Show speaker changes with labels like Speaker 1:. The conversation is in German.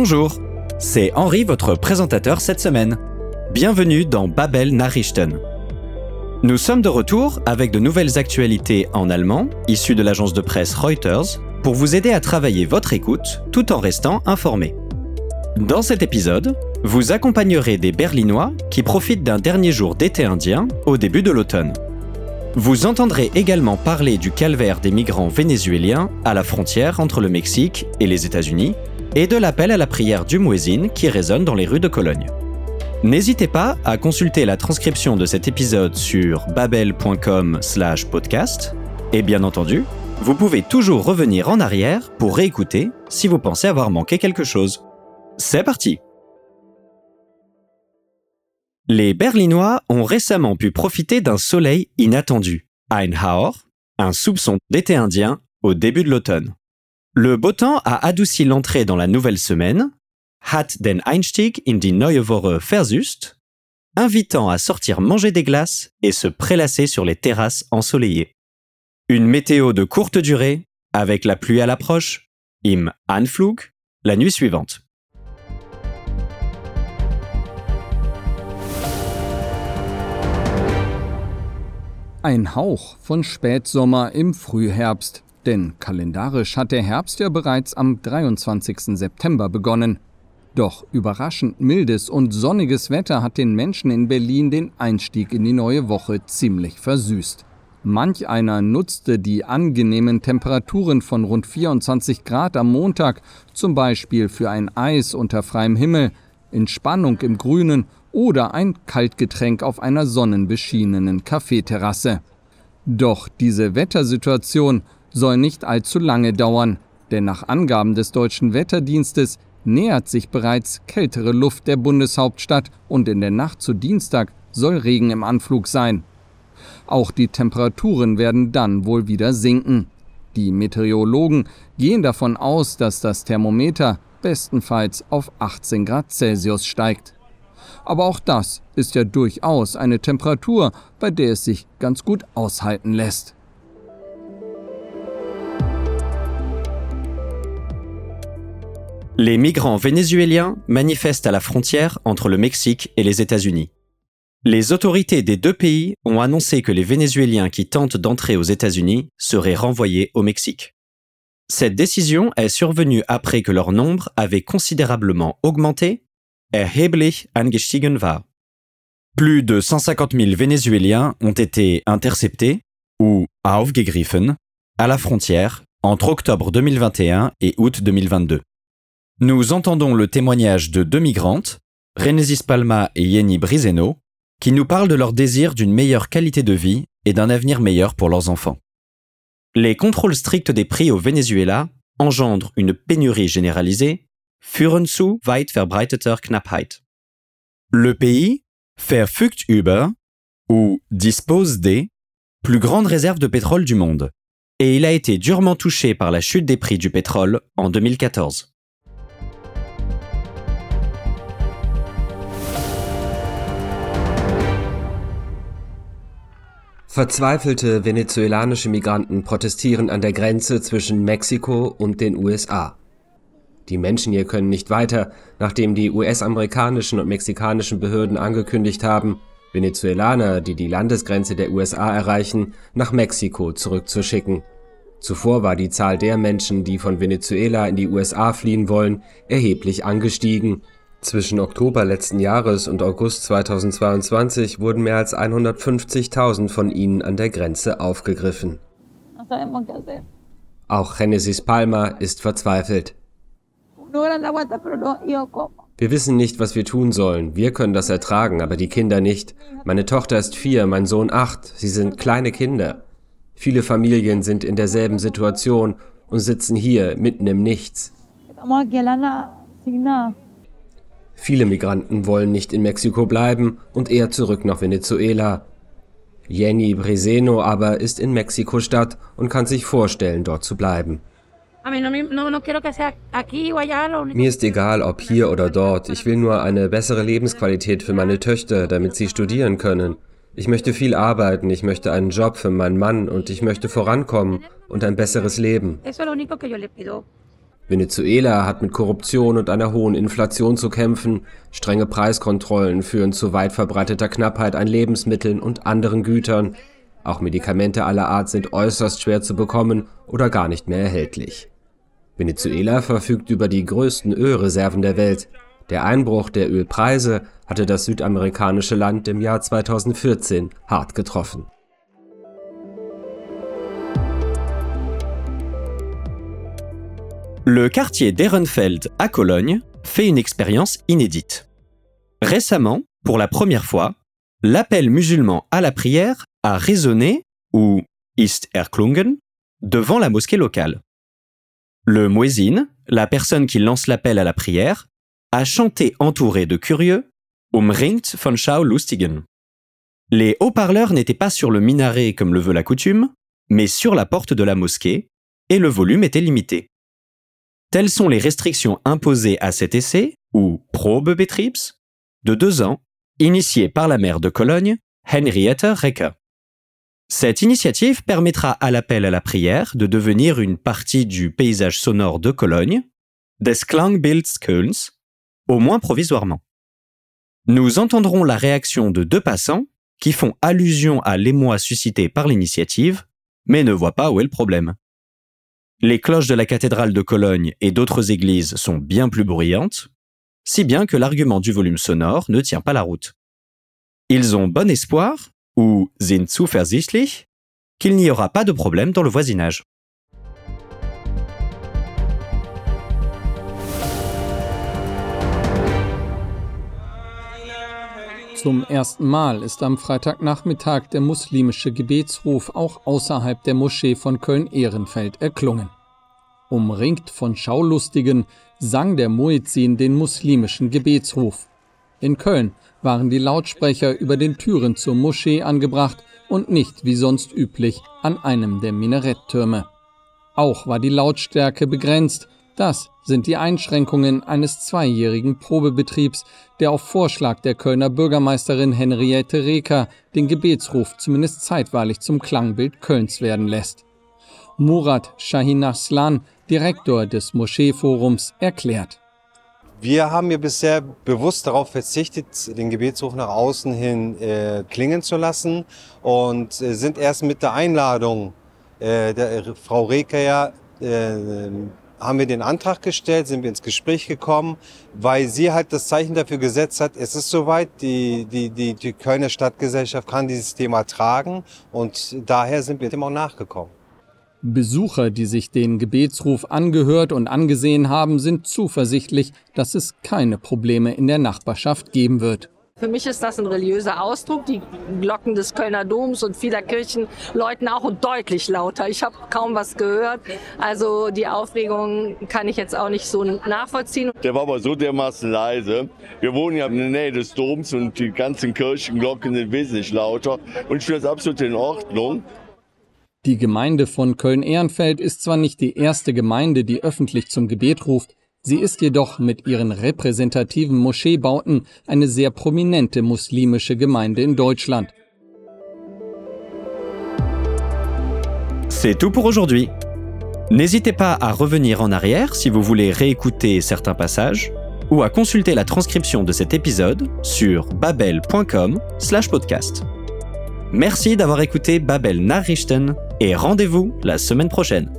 Speaker 1: Bonjour, c'est Henri, votre présentateur cette semaine. Bienvenue dans Babel Nachrichten. Nous sommes de retour avec de nouvelles actualités en allemand, issues de l'agence de presse Reuters, pour vous aider à travailler votre écoute tout en restant informé. Dans cet épisode, vous accompagnerez des Berlinois qui profitent d'un dernier jour d'été indien au début de l'automne. Vous entendrez également parler du calvaire des migrants vénézuéliens à la frontière entre le Mexique et les États-Unis et de l'appel à la prière du muezzin qui résonne dans les rues de Cologne. N'hésitez pas à consulter la transcription de cet épisode sur babel.com/podcast et bien entendu, vous pouvez toujours revenir en arrière pour réécouter si vous pensez avoir manqué quelque chose. C'est parti Les Berlinois ont récemment pu profiter d'un soleil inattendu, ein un soupçon d'été indien au début de l'automne. Le beau temps a adouci l'entrée dans la nouvelle semaine, hat den Einstieg in die neue Woche versüßt, invitant à sortir manger des glaces et se prélasser sur les terrasses ensoleillées. Une météo de courte durée, avec la pluie à l'approche, im Anflug, la nuit suivante.
Speaker 2: Ein Hauch von Spätsommer im Frühherbst, denn kalendarisch hat der Herbst ja bereits am 23. September begonnen. Doch überraschend mildes und sonniges Wetter hat den Menschen in Berlin den Einstieg in die neue Woche ziemlich versüßt. Manch einer nutzte die angenehmen Temperaturen von rund 24 Grad am Montag zum Beispiel für ein Eis unter freiem Himmel, Entspannung im Grünen oder ein Kaltgetränk auf einer sonnenbeschienenen Kaffeeterrasse. Doch diese Wettersituation soll nicht allzu lange dauern, denn nach Angaben des deutschen Wetterdienstes nähert sich bereits kältere Luft der Bundeshauptstadt und in der Nacht zu Dienstag soll Regen im Anflug sein. Auch die Temperaturen werden dann wohl wieder sinken. Die Meteorologen gehen davon aus, dass das Thermometer bestenfalls auf 18 Grad Celsius steigt. Aber auch das ist ja durchaus eine Temperatur, bei der es sich ganz gut aushalten lässt.
Speaker 1: Les migrants vénézuéliens manifestent à la frontière entre le Mexique et les États-Unis. Les autorités des deux pays ont annoncé que les Vénézuéliens qui tentent d'entrer aux États-Unis seraient renvoyés au Mexique. Cette décision est survenue après que leur nombre avait considérablement augmenté, erheblich angestiegen war. Plus de 150 000 Vénézuéliens ont été interceptés, ou aufgegriffen, à la frontière entre octobre 2021 et août 2022. Nous entendons le témoignage de deux migrantes, Renesis Palma et Yeni Brizeno, qui nous parlent de leur désir d'une meilleure qualité de vie et d'un avenir meilleur pour leurs enfants. Les contrôles stricts des prix au Venezuela engendrent une pénurie généralisée, führen weit verbreiteter Knappheit. Le pays verfügt über ou dispose des plus grandes réserves de pétrole du monde, et il a été durement touché par la chute des prix du pétrole en 2014.
Speaker 3: Verzweifelte venezuelanische Migranten protestieren an der Grenze zwischen Mexiko und den USA. Die Menschen hier können nicht weiter, nachdem die US-amerikanischen und mexikanischen Behörden angekündigt haben, Venezuelaner, die die Landesgrenze der USA erreichen, nach Mexiko zurückzuschicken. Zuvor war die Zahl der Menschen, die von Venezuela in die USA fliehen wollen, erheblich angestiegen zwischen Oktober letzten Jahres und August 2022 wurden mehr als 150.000 von ihnen an der Grenze aufgegriffen. Auch Genesis Palma ist verzweifelt. Wir wissen nicht, was wir tun sollen. Wir können das ertragen, aber die Kinder nicht. Meine Tochter ist vier, mein Sohn acht. Sie sind kleine Kinder. Viele Familien sind in derselben Situation und sitzen hier mitten im Nichts. Viele Migranten wollen nicht in Mexiko bleiben und eher zurück nach Venezuela. Jenny Briseno aber ist in Mexiko-Stadt und kann sich vorstellen, dort zu bleiben. Mir ist egal, ob hier oder dort. Ich will nur eine bessere Lebensqualität für meine Töchter, damit sie studieren können. Ich möchte viel arbeiten, ich möchte einen Job für meinen Mann und ich möchte vorankommen und ein besseres Leben. Venezuela hat mit Korruption und einer hohen Inflation zu kämpfen, strenge Preiskontrollen führen zu weit verbreiteter Knappheit an Lebensmitteln und anderen Gütern, auch Medikamente aller Art sind äußerst schwer zu bekommen oder gar nicht mehr erhältlich. Venezuela verfügt über die größten Ölreserven der Welt. Der Einbruch der Ölpreise hatte das südamerikanische Land im Jahr 2014 hart getroffen.
Speaker 1: Le quartier d'Ehrenfeld à Cologne fait une expérience inédite. Récemment, pour la première fois, l'appel musulman à la prière a résonné, ou ist erklungen, devant la mosquée locale. Le muezzin, la personne qui lance l'appel à la prière, a chanté entouré de curieux, umringt von Schaulustigen. Les haut-parleurs n'étaient pas sur le minaret comme le veut la coutume, mais sur la porte de la mosquée, et le volume était limité. Telles sont les restrictions imposées à cet essai, ou Probebetriebs, de deux ans, initié par la maire de Cologne, Henriette Recker. Cette initiative permettra à l'appel à la prière de devenir une partie du paysage sonore de Cologne, des Klangbilds Kölns, au moins provisoirement. Nous entendrons la réaction de deux passants qui font allusion à l'émoi suscité par l'initiative, mais ne voient pas où est le problème. Les cloches de la cathédrale de Cologne et d'autres églises sont bien plus bruyantes, si bien que l'argument du volume sonore ne tient pas la route. Ils ont bon espoir, ou sind zuversichtlich, qu'il n'y aura pas de problème dans le voisinage.
Speaker 2: Zum ersten Mal ist am Freitagnachmittag der muslimische Gebetsruf auch außerhalb der Moschee von Köln-Ehrenfeld erklungen. Umringt von Schaulustigen sang der Muezzin den muslimischen Gebetsruf. In Köln waren die Lautsprecher über den Türen zur Moschee angebracht und nicht wie sonst üblich an einem der Minaretttürme. Auch war die Lautstärke begrenzt, das sind die Einschränkungen eines zweijährigen Probebetriebs, der auf Vorschlag der Kölner Bürgermeisterin Henriette Reker den Gebetsruf zumindest zeitweilig zum Klangbild Kölns werden lässt. Murat Shahinaslan, Direktor des Moscheeforums, erklärt.
Speaker 4: Wir haben hier bisher bewusst darauf verzichtet, den Gebetsruf nach außen hin äh, klingen zu lassen und äh, sind erst mit der Einladung äh, der Frau Reker ja äh, haben wir den Antrag gestellt, sind wir ins Gespräch gekommen, weil sie halt das Zeichen dafür gesetzt hat, es ist soweit, die, die, die, die Kölner Stadtgesellschaft kann dieses Thema tragen und daher sind wir dem auch nachgekommen.
Speaker 2: Besucher, die sich den Gebetsruf angehört und angesehen haben, sind zuversichtlich, dass es keine Probleme in der Nachbarschaft geben wird.
Speaker 5: Für mich ist das ein religiöser Ausdruck. Die Glocken des Kölner Doms und vieler Kirchen läuten auch und deutlich lauter. Ich habe kaum was gehört. Also die Aufregung kann ich jetzt auch nicht so nachvollziehen.
Speaker 6: Der war aber so dermaßen leise. Wir wohnen ja in der Nähe des Doms und die ganzen Kirchenglocken sind wesentlich lauter. Und ich finde das absolut in Ordnung.
Speaker 2: Die Gemeinde von Köln-Ehrenfeld ist zwar nicht die erste Gemeinde, die öffentlich zum Gebet ruft, Sie ist jedoch mit ihren repräsentativen Moscheebauten eine sehr prominente muslimische Gemeinde in Deutschland.
Speaker 1: C'est tout pour aujourd'hui. N'hésitez pas à revenir en arrière si vous voulez réécouter certains passages ou à consulter la transcription de cet épisode sur babel.com/podcast. Merci d'avoir écouté Babel Nachrichten et rendez-vous la semaine prochaine.